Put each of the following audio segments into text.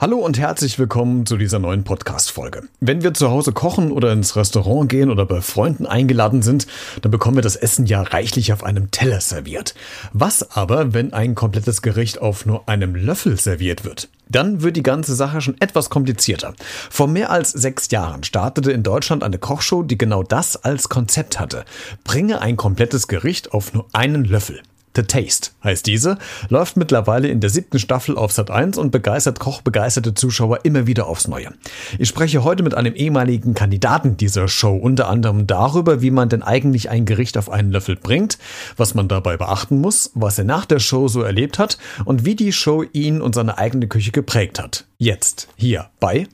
Hallo und herzlich willkommen zu dieser neuen Podcast-Folge. Wenn wir zu Hause kochen oder ins Restaurant gehen oder bei Freunden eingeladen sind, dann bekommen wir das Essen ja reichlich auf einem Teller serviert. Was aber, wenn ein komplettes Gericht auf nur einem Löffel serviert wird? Dann wird die ganze Sache schon etwas komplizierter. Vor mehr als sechs Jahren startete in Deutschland eine Kochshow, die genau das als Konzept hatte. Bringe ein komplettes Gericht auf nur einen Löffel. The Taste heißt diese, läuft mittlerweile in der siebten Staffel auf Sat 1 und begeistert kochbegeisterte Zuschauer immer wieder aufs Neue. Ich spreche heute mit einem ehemaligen Kandidaten dieser Show unter anderem darüber, wie man denn eigentlich ein Gericht auf einen Löffel bringt, was man dabei beachten muss, was er nach der Show so erlebt hat und wie die Show ihn und seine eigene Küche geprägt hat. Jetzt hier bei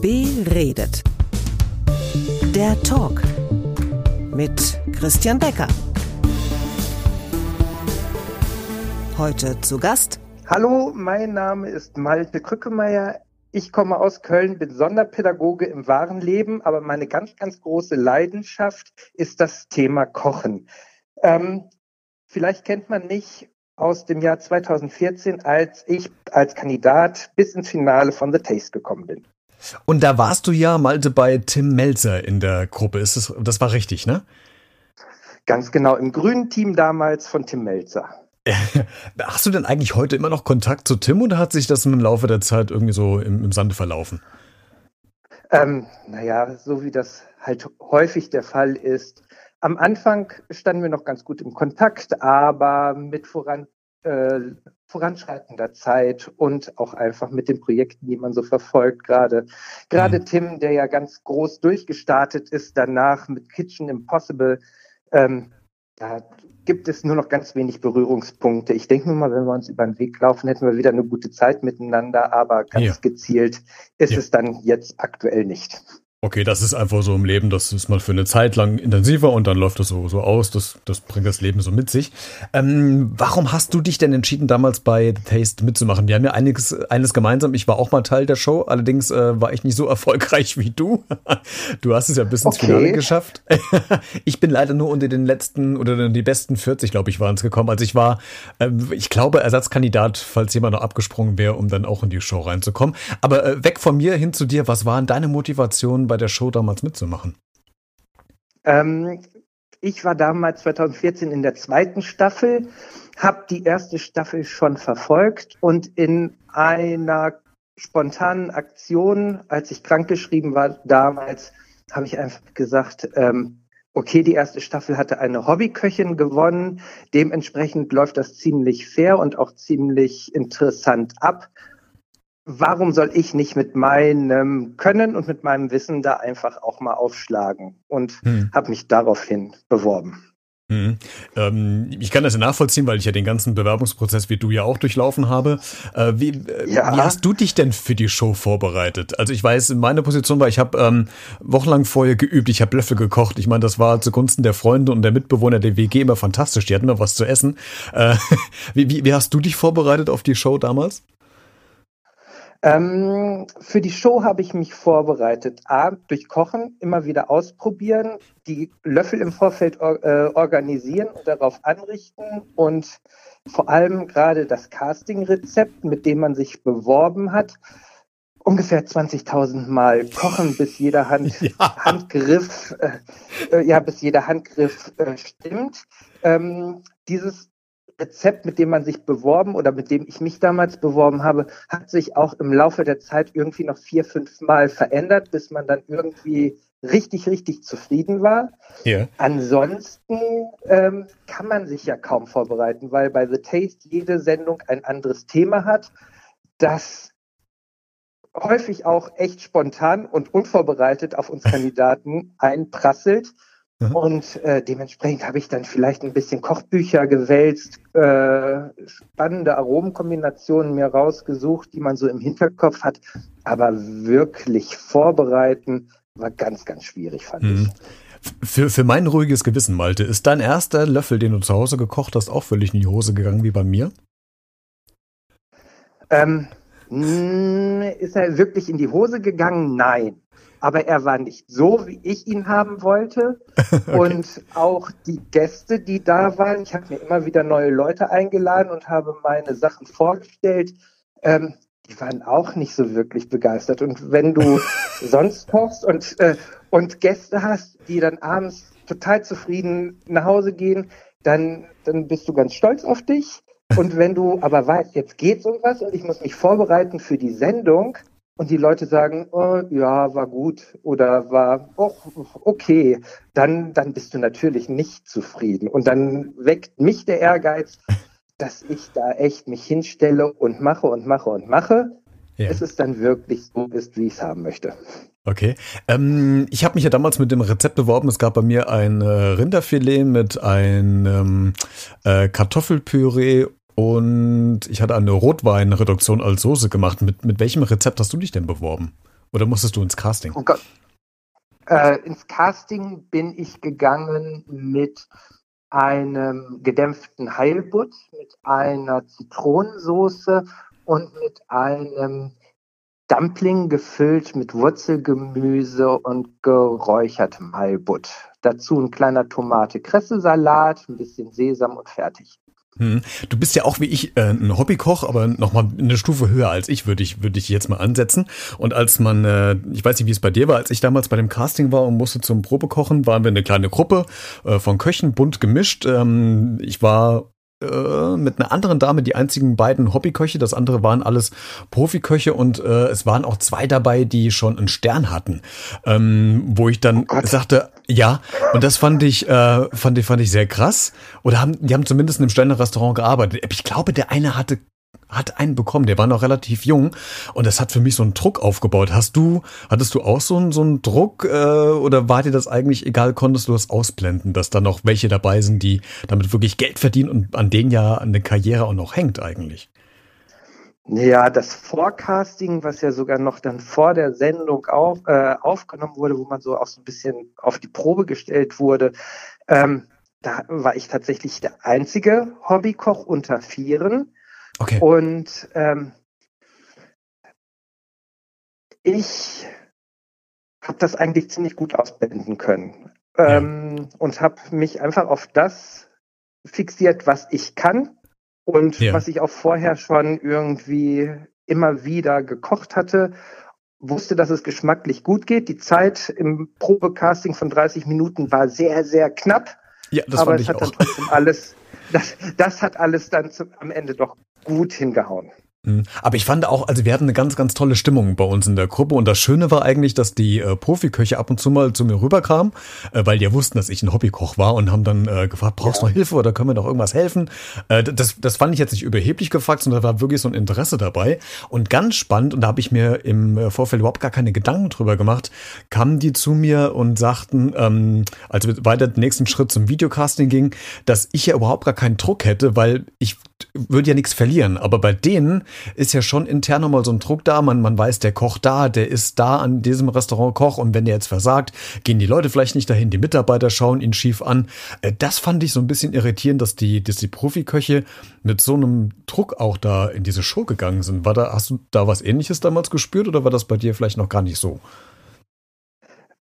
Beredet. Der Talk mit Christian Becker. Heute zu Gast. Hallo, mein Name ist Malte Krückemeier. Ich komme aus Köln, bin Sonderpädagoge im wahren Leben, aber meine ganz, ganz große Leidenschaft ist das Thema Kochen. Ähm, vielleicht kennt man mich aus dem Jahr 2014, als ich als Kandidat bis ins Finale von The Taste gekommen bin. Und da warst du ja, Malte, bei Tim Melzer in der Gruppe. Ist das, das war richtig, ne? Ganz genau, im grünen Team damals von Tim Melzer. Hast du denn eigentlich heute immer noch Kontakt zu Tim oder hat sich das im Laufe der Zeit irgendwie so im, im Sande verlaufen? Ähm, naja, so wie das halt häufig der Fall ist. Am Anfang standen wir noch ganz gut im Kontakt, aber mit voran, äh, voranschreitender Zeit und auch einfach mit den Projekten, die man so verfolgt, gerade gerade mhm. Tim, der ja ganz groß durchgestartet ist, danach mit Kitchen Impossible, ähm, da gibt es nur noch ganz wenig Berührungspunkte. Ich denke nur mal, wenn wir uns über den Weg laufen, hätten wir wieder eine gute Zeit miteinander, aber ganz ja. gezielt ist ja. es dann jetzt aktuell nicht. Okay, das ist einfach so im Leben, das ist mal für eine Zeit lang intensiver und dann läuft das so, so aus, das, das bringt das Leben so mit sich. Ähm, warum hast du dich denn entschieden, damals bei The Taste mitzumachen? Wir haben ja einiges, eines gemeinsam, ich war auch mal Teil der Show, allerdings äh, war ich nicht so erfolgreich wie du. du hast es ja bis ins okay. Finale geschafft. ich bin leider nur unter den letzten oder die besten 40, glaube ich, waren es gekommen. Also ich war, äh, ich glaube, Ersatzkandidat, falls jemand noch abgesprungen wäre, um dann auch in die Show reinzukommen. Aber äh, weg von mir hin zu dir, was waren deine Motivationen? Bei der Show damals mitzumachen? Ähm, ich war damals 2014 in der zweiten Staffel, habe die erste Staffel schon verfolgt und in einer spontanen Aktion, als ich krankgeschrieben war damals, habe ich einfach gesagt, ähm, okay, die erste Staffel hatte eine Hobbyköchin gewonnen, dementsprechend läuft das ziemlich fair und auch ziemlich interessant ab warum soll ich nicht mit meinem Können und mit meinem Wissen da einfach auch mal aufschlagen? Und hm. habe mich daraufhin beworben. Mhm. Ähm, ich kann das ja nachvollziehen, weil ich ja den ganzen Bewerbungsprozess wie du ja auch durchlaufen habe. Äh, wie, äh, ja. wie, hast du dich denn für die Show vorbereitet? Also ich weiß, meine Position war, ich habe ähm, wochenlang vorher geübt, ich habe Löffel gekocht. Ich meine, das war zugunsten der Freunde und der Mitbewohner der WG immer fantastisch. Die hatten immer was zu essen. Äh, wie, wie, wie hast du dich vorbereitet auf die Show damals? Ähm, für die Show habe ich mich vorbereitet. A, durch Kochen, immer wieder ausprobieren, die Löffel im Vorfeld or äh, organisieren und darauf anrichten und vor allem gerade das Casting-Rezept, mit dem man sich beworben hat, ungefähr 20.000 Mal kochen, bis jeder Hand, ja. Handgriff, äh, äh, ja, bis jeder Handgriff äh, stimmt. Ähm, dieses Rezept, mit dem man sich beworben oder mit dem ich mich damals beworben habe, hat sich auch im Laufe der Zeit irgendwie noch vier, fünf Mal verändert, bis man dann irgendwie richtig, richtig zufrieden war. Ja. Ansonsten ähm, kann man sich ja kaum vorbereiten, weil bei The Taste jede Sendung ein anderes Thema hat, das häufig auch echt spontan und unvorbereitet auf uns Kandidaten einprasselt. Mhm. Und äh, dementsprechend habe ich dann vielleicht ein bisschen Kochbücher gewälzt, äh, spannende Aromenkombinationen mir rausgesucht, die man so im Hinterkopf hat. Aber wirklich vorbereiten war ganz, ganz schwierig, fand mhm. ich. Für, für mein ruhiges Gewissen, Malte, ist dein erster Löffel, den du zu Hause gekocht hast, auch völlig in die Hose gegangen wie bei mir? Ähm, ist er wirklich in die Hose gegangen? Nein. Aber er war nicht so, wie ich ihn haben wollte. okay. Und auch die Gäste, die da waren, ich habe mir immer wieder neue Leute eingeladen und habe meine Sachen vorgestellt. Ähm, die waren auch nicht so wirklich begeistert. Und wenn du sonst kochst und, äh, und Gäste hast, die dann abends total zufrieden nach Hause gehen, dann, dann bist du ganz stolz auf dich. Und wenn du aber weißt, jetzt geht's um was und ich muss mich vorbereiten für die Sendung und die Leute sagen, oh, ja, war gut oder war oh, okay, dann, dann bist du natürlich nicht zufrieden. Und dann weckt mich der Ehrgeiz, dass ich da echt mich hinstelle und mache und mache und mache, ja. bis es dann wirklich so ist, wie ich es haben möchte. Okay. Ähm, ich habe mich ja damals mit dem Rezept beworben. Es gab bei mir ein äh, Rinderfilet mit einem äh, Kartoffelpüree und ich hatte eine Rotweinreduktion als Soße gemacht. Mit, mit welchem Rezept hast du dich denn beworben? Oder musstest du ins Casting? Oh Gott. Äh, ins Casting bin ich gegangen mit einem gedämpften Heilbutt, mit einer Zitronensoße und mit einem Dumpling gefüllt mit Wurzelgemüse und geräuchertem Heilbutt. Dazu ein kleiner Tomate-Kresse-Salat, ein bisschen Sesam und fertig. Hm. Du bist ja auch wie ich äh, ein Hobbykoch, aber nochmal eine Stufe höher als ich, würde ich, würde ich jetzt mal ansetzen. Und als man, äh, ich weiß nicht, wie es bei dir war, als ich damals bei dem Casting war und musste zum Probekochen, waren wir eine kleine Gruppe äh, von Köchen, bunt gemischt. Ähm, ich war äh, mit einer anderen Dame die einzigen beiden Hobbyköche. Das andere waren alles Profiköche und äh, es waren auch zwei dabei, die schon einen Stern hatten. Ähm, wo ich dann oh sagte, ja, und das fand ich, äh, fand ich, fand ich sehr krass. Oder haben, die haben zumindest in einem Sterne-Restaurant gearbeitet. Ich glaube, der eine hatte hat einen bekommen, der war noch relativ jung und das hat für mich so einen Druck aufgebaut. Hast du, hattest du auch so einen, so einen Druck äh, oder war dir das eigentlich egal, konntest du das ausblenden, dass da noch welche dabei sind, die damit wirklich Geld verdienen und an denen ja eine Karriere auch noch hängt eigentlich? Ja, das Forecasting, was ja sogar noch dann vor der Sendung auf, äh, aufgenommen wurde, wo man so auch so ein bisschen auf die Probe gestellt wurde, ähm, da war ich tatsächlich der einzige Hobbykoch unter Vieren Okay. Und ähm, ich habe das eigentlich ziemlich gut ausblenden können ja. ähm, und habe mich einfach auf das fixiert, was ich kann und ja. was ich auch vorher schon irgendwie immer wieder gekocht hatte. Wusste, dass es geschmacklich gut geht. Die Zeit im Probecasting von 30 Minuten war sehr, sehr knapp. Ja, das aber fand es ich hat auch. dann trotzdem alles, das, das hat alles dann zum, am Ende doch gut hingehauen. Mhm. Aber ich fand auch, also wir hatten eine ganz, ganz tolle Stimmung bei uns in der Gruppe und das Schöne war eigentlich, dass die äh, Profiköche ab und zu mal zu mir rüberkamen, äh, weil die ja wussten, dass ich ein Hobbykoch war und haben dann äh, gefragt, brauchst du ja. noch Hilfe oder können wir noch irgendwas helfen? Äh, das, das fand ich jetzt nicht überheblich gefragt, sondern da war wirklich so ein Interesse dabei und ganz spannend und da habe ich mir im äh, Vorfeld überhaupt gar keine Gedanken drüber gemacht, kamen die zu mir und sagten, ähm, als wir weiter den nächsten Schritt zum Videocasting ging, dass ich ja überhaupt gar keinen Druck hätte, weil ich würde ja nichts verlieren, aber bei denen ist ja schon intern nochmal so ein Druck da. Man, man weiß, der Koch da, der ist da an diesem Restaurant Koch und wenn der jetzt versagt, gehen die Leute vielleicht nicht dahin, die Mitarbeiter schauen ihn schief an. Äh, das fand ich so ein bisschen irritierend, dass die, dass die Profiköche mit so einem Druck auch da in diese Show gegangen sind. War da, hast du da was ähnliches damals gespürt oder war das bei dir vielleicht noch gar nicht so?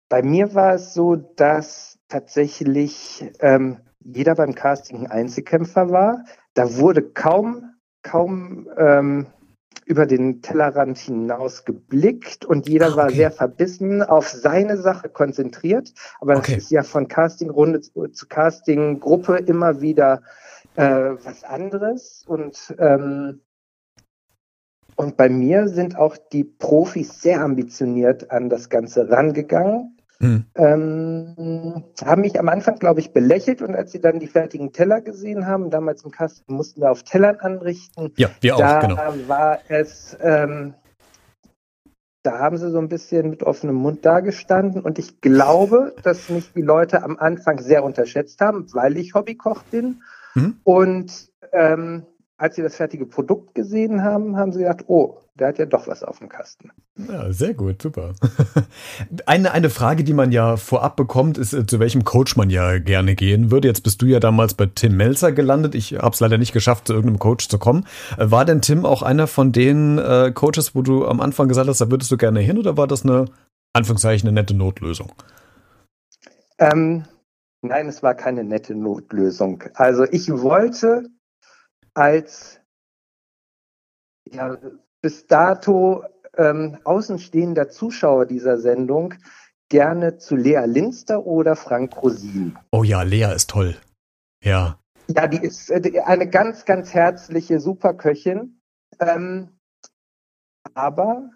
Bei mir war es so, dass tatsächlich ähm, jeder beim Casting ein Einzelkämpfer war. Da wurde kaum kaum ähm, über den Tellerrand hinaus geblickt und jeder ah, okay. war sehr verbissen auf seine Sache konzentriert. Aber okay. das ist ja von Castingrunde zu, zu Castinggruppe immer wieder äh, was anderes. Und, ähm, und bei mir sind auch die Profis sehr ambitioniert an das Ganze rangegangen. Hm. Ähm, haben mich am Anfang, glaube ich, belächelt und als sie dann die fertigen Teller gesehen haben, damals im Kasten mussten wir auf Tellern anrichten. Ja, wir da auch, genau. war es, ähm, da haben sie so ein bisschen mit offenem Mund dagestanden und ich glaube, dass mich die Leute am Anfang sehr unterschätzt haben, weil ich Hobbykoch bin. Hm. Und ähm, als sie das fertige Produkt gesehen haben, haben sie gedacht, oh, der hat ja doch was auf dem Kasten. Ja, sehr gut, super. Eine, eine Frage, die man ja vorab bekommt, ist, äh, zu welchem Coach man ja gerne gehen würde. Jetzt bist du ja damals bei Tim Melzer gelandet. Ich habe es leider nicht geschafft, zu irgendeinem Coach zu kommen. Äh, war denn Tim auch einer von den äh, Coaches, wo du am Anfang gesagt hast, da würdest du gerne hin oder war das eine Anführungszeichen eine nette Notlösung. Ähm, nein, es war keine nette Notlösung. Also ich wollte als ja, bis dato ähm, außenstehender Zuschauer dieser Sendung gerne zu Lea Linster oder Frank Rosin. Oh ja, Lea ist toll. Ja. Ja, die ist äh, eine ganz, ganz herzliche Superköchin. Ähm, aber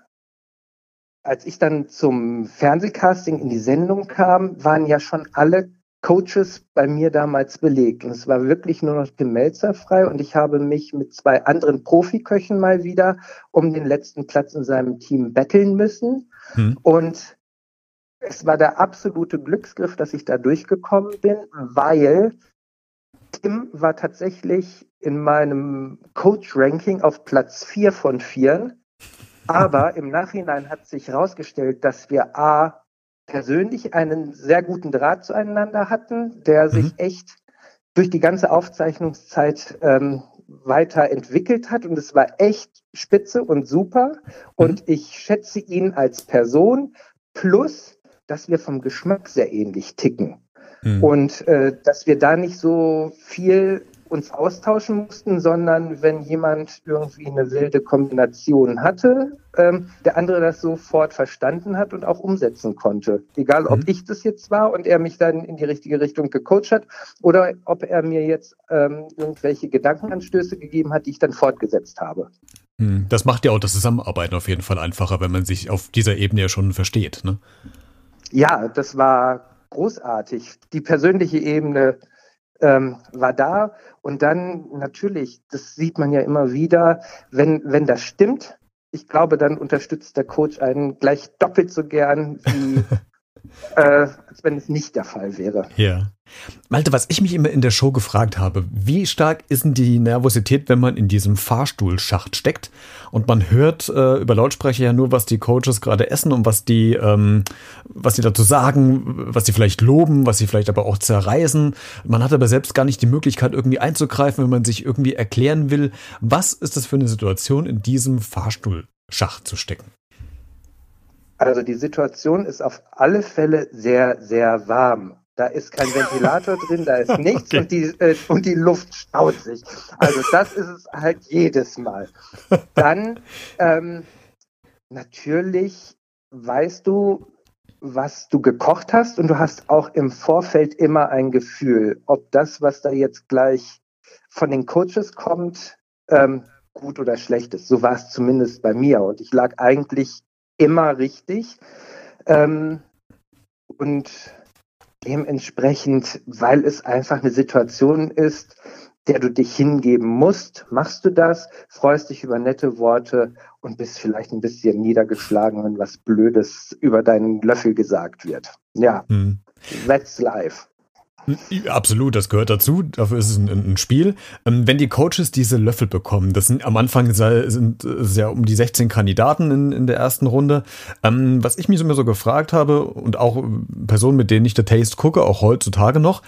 als ich dann zum Fernsehcasting in die Sendung kam, waren ja schon alle Coaches bei mir damals belegt. Und es war wirklich nur noch Tim Melzer frei und ich habe mich mit zwei anderen Profiköchen mal wieder um den letzten Platz in seinem Team betteln müssen. Hm. Und es war der absolute Glücksgriff, dass ich da durchgekommen bin, weil Tim war tatsächlich in meinem Coach-Ranking auf Platz vier von vier. Aber im Nachhinein hat sich herausgestellt, dass wir A, persönlich einen sehr guten Draht zueinander hatten, der mhm. sich echt durch die ganze Aufzeichnungszeit ähm, weiterentwickelt hat. Und es war echt spitze und super. Und mhm. ich schätze ihn als Person plus, dass wir vom Geschmack sehr ähnlich ticken. Mhm. Und äh, dass wir da nicht so viel uns austauschen mussten, sondern wenn jemand irgendwie eine wilde Kombination hatte, ähm, der andere das sofort verstanden hat und auch umsetzen konnte. Egal, ob mhm. ich das jetzt war und er mich dann in die richtige Richtung gecoacht hat oder ob er mir jetzt ähm, irgendwelche Gedankenanstöße gegeben hat, die ich dann fortgesetzt habe. Mhm. Das macht ja auch das Zusammenarbeiten auf jeden Fall einfacher, wenn man sich auf dieser Ebene ja schon versteht. Ne? Ja, das war großartig. Die persönliche Ebene ähm, war da. Und dann natürlich, das sieht man ja immer wieder, wenn, wenn das stimmt, ich glaube, dann unterstützt der Coach einen gleich doppelt so gern wie äh, als wenn es nicht der Fall wäre. Ja. Malte, was ich mich immer in der Show gefragt habe, wie stark ist denn die Nervosität, wenn man in diesem Fahrstuhlschacht steckt und man hört äh, über Lautsprecher ja nur, was die Coaches gerade essen und was die, ähm, was die dazu sagen, was sie vielleicht loben, was sie vielleicht aber auch zerreißen. Man hat aber selbst gar nicht die Möglichkeit, irgendwie einzugreifen, wenn man sich irgendwie erklären will, was ist das für eine Situation, in diesem Fahrstuhlschacht zu stecken? Also die Situation ist auf alle Fälle sehr, sehr warm. Da ist kein Ventilator drin, da ist nichts okay. und, die, äh, und die Luft staut sich. Also das ist es halt jedes Mal. Dann ähm, natürlich weißt du, was du gekocht hast und du hast auch im Vorfeld immer ein Gefühl, ob das, was da jetzt gleich von den Coaches kommt, ähm, gut oder schlecht ist. So war es zumindest bei mir und ich lag eigentlich immer richtig. Ähm, und dementsprechend, weil es einfach eine Situation ist, der du dich hingeben musst, machst du das, freust dich über nette Worte und bist vielleicht ein bisschen niedergeschlagen, wenn was Blödes über deinen Löffel gesagt wird. Ja, hm. that's life. Absolut, das gehört dazu. Dafür ist es ein, ein Spiel. Ähm, wenn die Coaches diese Löffel bekommen, das sind am Anfang sind es ja um die 16 Kandidaten in, in der ersten Runde. Ähm, was ich mich immer so gefragt habe und auch Personen, mit denen ich der Taste gucke, auch heutzutage noch,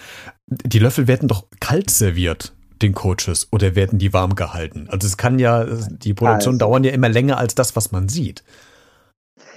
die Löffel werden doch kalt serviert den Coaches oder werden die warm gehalten? Also es kann ja, die Produktion also. dauern ja immer länger als das, was man sieht.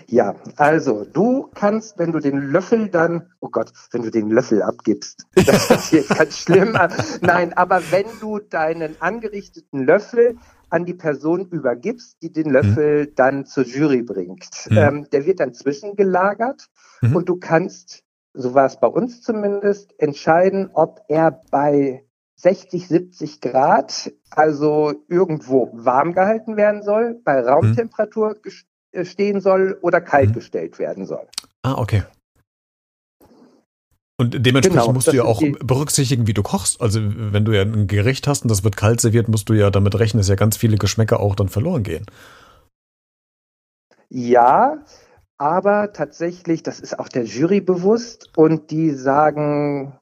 Ja, also du kannst, wenn du den Löffel dann, oh Gott, wenn du den Löffel abgibst, das ist jetzt ganz schlimm. Nein, aber wenn du deinen angerichteten Löffel an die Person übergibst, die den Löffel mhm. dann zur Jury bringt, mhm. ähm, der wird dann zwischengelagert mhm. und du kannst, so war es bei uns zumindest, entscheiden, ob er bei 60, 70 Grad, also irgendwo warm gehalten werden soll, bei Raumtemperatur mhm. Äh, stehen soll oder kalt mhm. gestellt werden soll. Ah, okay. Und dementsprechend genau, musst du ja auch berücksichtigen, wie du kochst. Also wenn du ja ein Gericht hast und das wird kalt serviert, musst du ja damit rechnen, dass ja ganz viele Geschmäcker auch dann verloren gehen. Ja, aber tatsächlich, das ist auch der Jury bewusst und die sagen,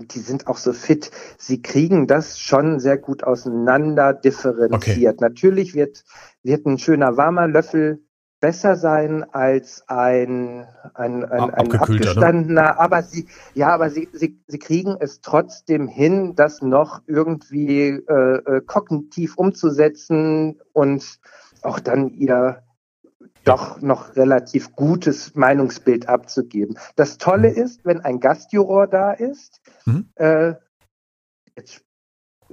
die sind auch so fit, sie kriegen das schon sehr gut auseinander differenziert. Okay. Natürlich wird, wird ein schöner warmer Löffel besser sein als ein, ein, ein, ein ne? abgestandener, ne? aber sie, ja, aber sie, sie, sie kriegen es trotzdem hin, das noch irgendwie äh, äh, kognitiv umzusetzen und auch dann ihr doch noch relativ gutes Meinungsbild abzugeben. Das Tolle mhm. ist, wenn ein Gastjuror da ist, mhm. äh, jetzt,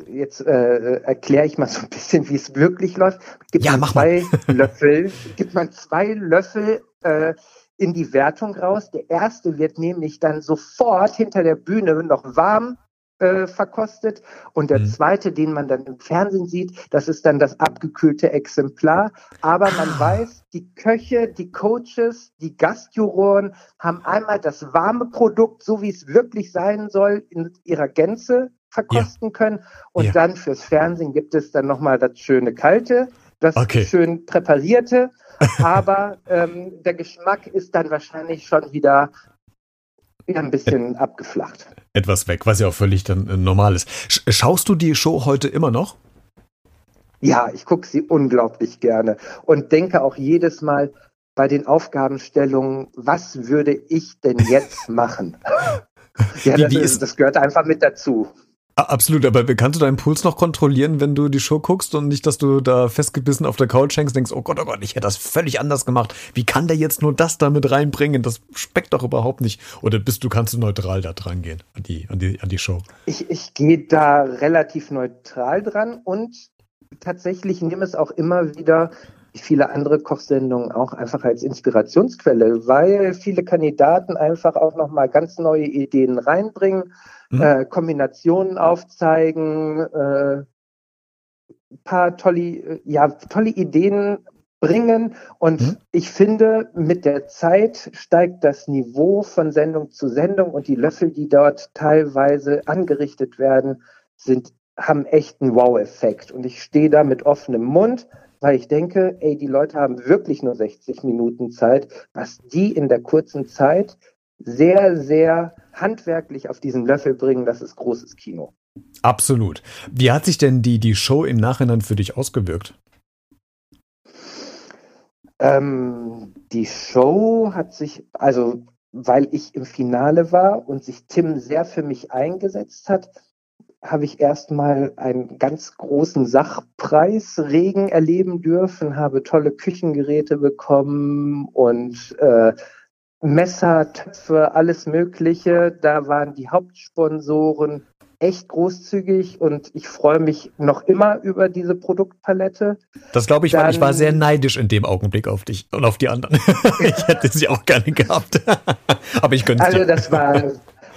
jetzt äh, erkläre ich mal so ein bisschen, wie es wirklich läuft. Gibt ja, man zwei Löffel, gibt man zwei Löffel äh, in die Wertung raus. Der erste wird nämlich dann sofort hinter der Bühne noch warm äh, verkostet. Und der mhm. zweite, den man dann im Fernsehen sieht, das ist dann das abgekühlte Exemplar. Aber man ah. weiß, die Köche, die Coaches, die Gastjuroren haben einmal das warme Produkt, so wie es wirklich sein soll, in ihrer Gänze verkosten ja. können. Und ja. dann fürs Fernsehen gibt es dann nochmal das schöne kalte, das okay. schön präparierte. Aber ähm, der Geschmack ist dann wahrscheinlich schon wieder ja, ein bisschen Ä abgeflacht. Etwas weg, was ja auch völlig dann äh, normal ist. Sch schaust du die Show heute immer noch? Ja, ich gucke sie unglaublich gerne und denke auch jedes Mal bei den Aufgabenstellungen, was würde ich denn jetzt machen? ja, das, ist, das gehört einfach mit dazu. Absolut, aber kannst du deinen Puls noch kontrollieren, wenn du die Show guckst und nicht, dass du da festgebissen auf der Couch hängst, denkst, oh Gott, oh Gott, ich hätte das völlig anders gemacht. Wie kann der jetzt nur das da mit reinbringen? Das speckt doch überhaupt nicht. Oder bist du, kannst du neutral da dran gehen, an die, an die, an die Show? Ich, ich gehe da relativ neutral dran und tatsächlich nehme es auch immer wieder wie viele andere Kochsendungen auch einfach als Inspirationsquelle, weil viele Kandidaten einfach auch nochmal ganz neue Ideen reinbringen mhm. äh, Kombinationen aufzeigen, äh, paar tolle, ja, tolle Ideen bringen. Und mhm. ich finde, mit der Zeit steigt das Niveau von Sendung zu Sendung und die Löffel, die dort teilweise angerichtet werden, sind, haben echt einen Wow-Effekt. Und ich stehe da mit offenem Mund, weil ich denke, ey, die Leute haben wirklich nur 60 Minuten Zeit, was die in der kurzen Zeit sehr, sehr handwerklich auf diesen Löffel bringen, das ist großes Kino. Absolut. Wie hat sich denn die, die Show im Nachhinein für dich ausgewirkt? Ähm, die Show hat sich, also weil ich im Finale war und sich Tim sehr für mich eingesetzt hat, habe ich erstmal einen ganz großen Sachpreisregen erleben dürfen, habe tolle Küchengeräte bekommen und äh, Messer, Töpfe, alles Mögliche. Da waren die Hauptsponsoren echt großzügig und ich freue mich noch immer über diese Produktpalette. Das glaube ich, Dann, weil ich war sehr neidisch in dem Augenblick auf dich und auf die anderen. ich hätte sie auch gerne gehabt. Aber ich könnte Also das war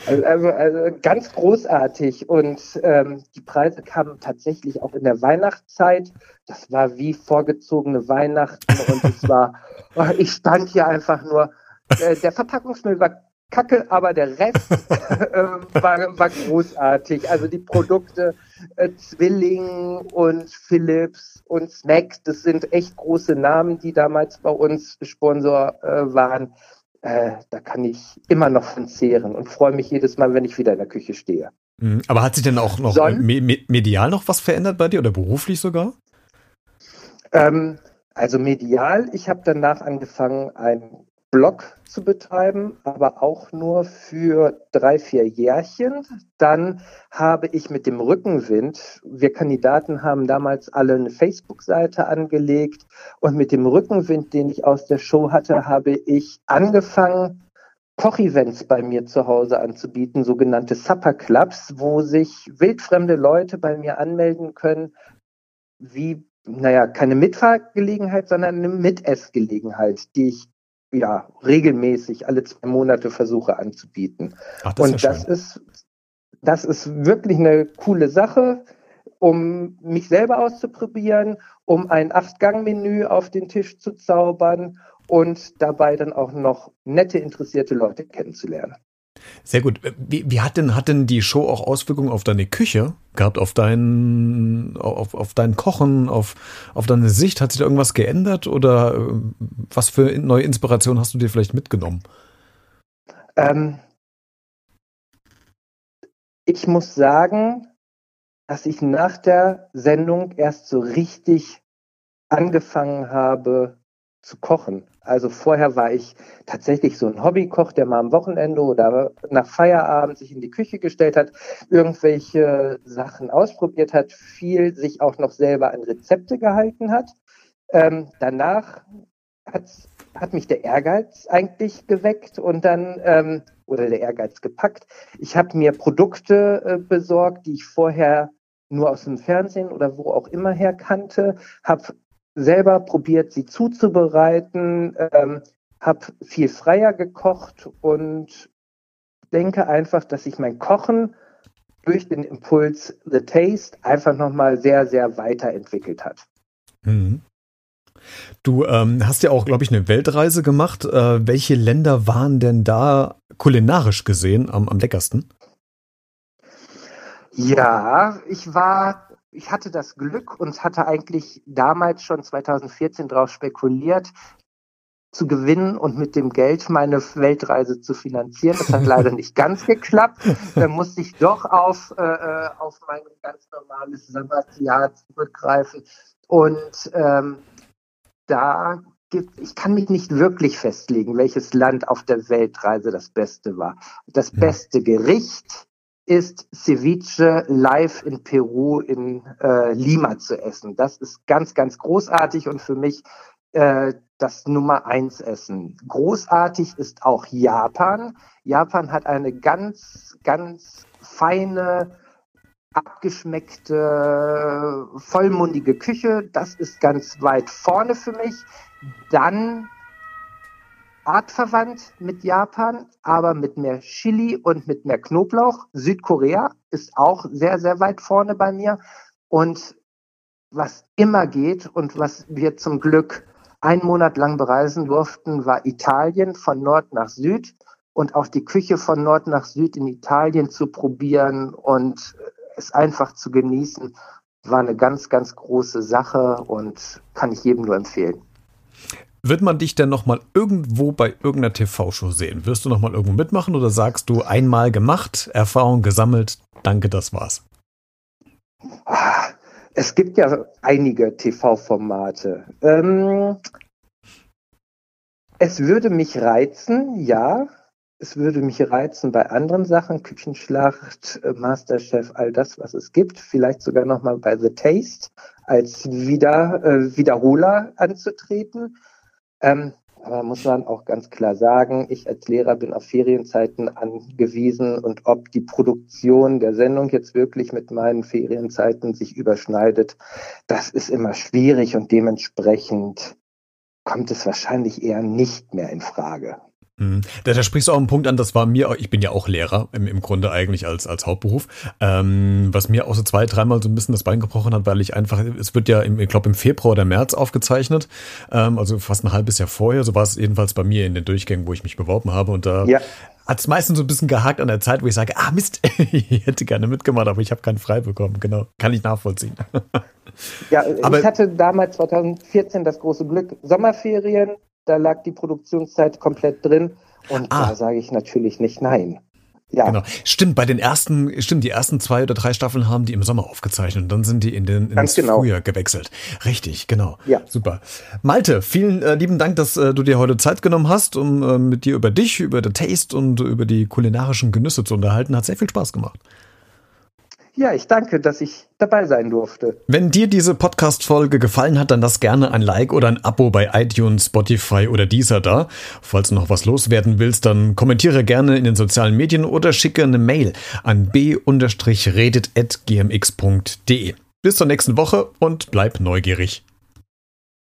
also, also ganz großartig und ähm, die Preise kamen tatsächlich auch in der Weihnachtszeit. Das war wie vorgezogene Weihnachten und es war, ich stand hier einfach nur äh, der Verpackungsmüll war kacke, aber der Rest äh, war, war, großartig. Also die Produkte äh, Zwilling und Philips und Snacks, das sind echt große Namen, die damals bei uns Sponsor äh, waren. Äh, da kann ich immer noch von zehren und freue mich jedes Mal, wenn ich wieder in der Küche stehe. Mhm. Aber hat sich denn auch noch Son me medial noch was verändert bei dir oder beruflich sogar? Ähm, also medial, ich habe danach angefangen, ein Blog zu betreiben, aber auch nur für drei, vier Jährchen. Dann habe ich mit dem Rückenwind, wir Kandidaten haben damals alle eine Facebook-Seite angelegt und mit dem Rückenwind, den ich aus der Show hatte, habe ich angefangen, Kochevents bei mir zu Hause anzubieten, sogenannte Supper Clubs, wo sich wildfremde Leute bei mir anmelden können, wie naja, keine Mitfahrgelegenheit, sondern eine Mitessgelegenheit, die ich ja, regelmäßig alle zwei Monate versuche anzubieten. Ach, das Und ja das ist, das ist wirklich eine coole Sache, um mich selber auszuprobieren, um ein Acht-Gang-Menü auf den Tisch zu zaubern und dabei dann auch noch nette, interessierte Leute kennenzulernen. Sehr gut. Wie, wie, hat denn hat denn die Show auch Auswirkungen auf deine Küche gehabt, auf dein auf, auf dein Kochen, auf auf deine Sicht? Hat sich da irgendwas geändert oder äh, was für neue Inspiration hast du dir vielleicht mitgenommen? Ähm, ich muss sagen, dass ich nach der Sendung erst so richtig angefangen habe zu kochen. Also vorher war ich tatsächlich so ein Hobbykoch, der mal am Wochenende oder nach Feierabend sich in die Küche gestellt hat, irgendwelche Sachen ausprobiert hat, viel sich auch noch selber an Rezepte gehalten hat. Ähm, danach hat, mich der Ehrgeiz eigentlich geweckt und dann, ähm, oder der Ehrgeiz gepackt. Ich habe mir Produkte äh, besorgt, die ich vorher nur aus dem Fernsehen oder wo auch immer her kannte, habe selber probiert, sie zuzubereiten, ähm, habe viel freier gekocht und denke einfach, dass ich mein Kochen durch den Impuls The Taste einfach nochmal sehr, sehr weiterentwickelt hat. Mhm. Du ähm, hast ja auch, glaube ich, eine Weltreise gemacht. Äh, welche Länder waren denn da kulinarisch gesehen am, am leckersten? Ja, ich war, ich hatte das Glück und hatte eigentlich damals schon 2014 darauf spekuliert, zu gewinnen und mit dem Geld meine Weltreise zu finanzieren. Das hat leider nicht ganz geklappt. Da musste ich doch auf, äh, äh, auf mein ganz normales Sabbatjahr zurückgreifen. Und ähm, da gibt, ich kann mich nicht wirklich festlegen, welches Land auf der Weltreise das Beste war. Das beste Gericht ist Ceviche live in Peru in äh, Lima zu essen. Das ist ganz, ganz großartig und für mich äh, das Nummer eins Essen. Großartig ist auch Japan. Japan hat eine ganz, ganz feine, abgeschmeckte, vollmundige Küche. Das ist ganz weit vorne für mich. Dann artverwandt mit Japan, aber mit mehr Chili und mit mehr Knoblauch. Südkorea ist auch sehr, sehr weit vorne bei mir. Und was immer geht und was wir zum Glück einen Monat lang bereisen durften, war Italien von Nord nach Süd und auch die Küche von Nord nach Süd in Italien zu probieren und es einfach zu genießen, war eine ganz, ganz große Sache und kann ich jedem nur empfehlen. Wird man dich denn noch mal irgendwo bei irgendeiner TV-Show sehen? Wirst du noch mal irgendwo mitmachen oder sagst du einmal gemacht, Erfahrung gesammelt, danke, das war's? Ah, es gibt ja einige TV-Formate. Ähm, es würde mich reizen, ja. Es würde mich reizen bei anderen Sachen, Küchenschlacht, Masterchef, all das, was es gibt. Vielleicht sogar noch mal bei The Taste als Wieder, äh, Wiederholer anzutreten. Ähm, aber muss man auch ganz klar sagen, ich als Lehrer bin auf Ferienzeiten angewiesen und ob die Produktion der Sendung jetzt wirklich mit meinen Ferienzeiten sich überschneidet, das ist immer schwierig und dementsprechend kommt es wahrscheinlich eher nicht mehr in Frage. Mhm. Da, da sprichst du auch einen Punkt an, das war mir, ich bin ja auch Lehrer im, im Grunde eigentlich als, als Hauptberuf, ähm, was mir auch so zwei, dreimal so ein bisschen das Bein gebrochen hat, weil ich einfach, es wird ja, im, ich glaube im Februar oder März aufgezeichnet, ähm, also fast ein halbes Jahr vorher, so war es jedenfalls bei mir in den Durchgängen, wo ich mich beworben habe. Und da ja. hat es meistens so ein bisschen gehakt an der Zeit, wo ich sage, ah Mist, ich hätte gerne mitgemacht, aber ich habe keinen frei bekommen, genau, kann ich nachvollziehen. Ja, aber, ich hatte damals 2014 das große Glück, Sommerferien, da lag die Produktionszeit komplett drin. Und ah. da sage ich natürlich nicht nein. Ja. Genau. Stimmt, bei den ersten, stimmt, die ersten zwei oder drei Staffeln haben die im Sommer aufgezeichnet und dann sind die in den ins genau. Frühjahr gewechselt. Richtig, genau. Ja. Super. Malte, vielen äh, lieben Dank, dass äh, du dir heute Zeit genommen hast, um äh, mit dir über dich, über The Taste und über die kulinarischen Genüsse zu unterhalten. Hat sehr viel Spaß gemacht. Ja, ich danke, dass ich dabei sein durfte. Wenn dir diese Podcast-Folge gefallen hat, dann lass gerne ein Like oder ein Abo bei iTunes, Spotify oder Deezer da. Falls du noch was loswerden willst, dann kommentiere gerne in den sozialen Medien oder schicke eine Mail an b-redet.gmx.de. Bis zur nächsten Woche und bleib neugierig.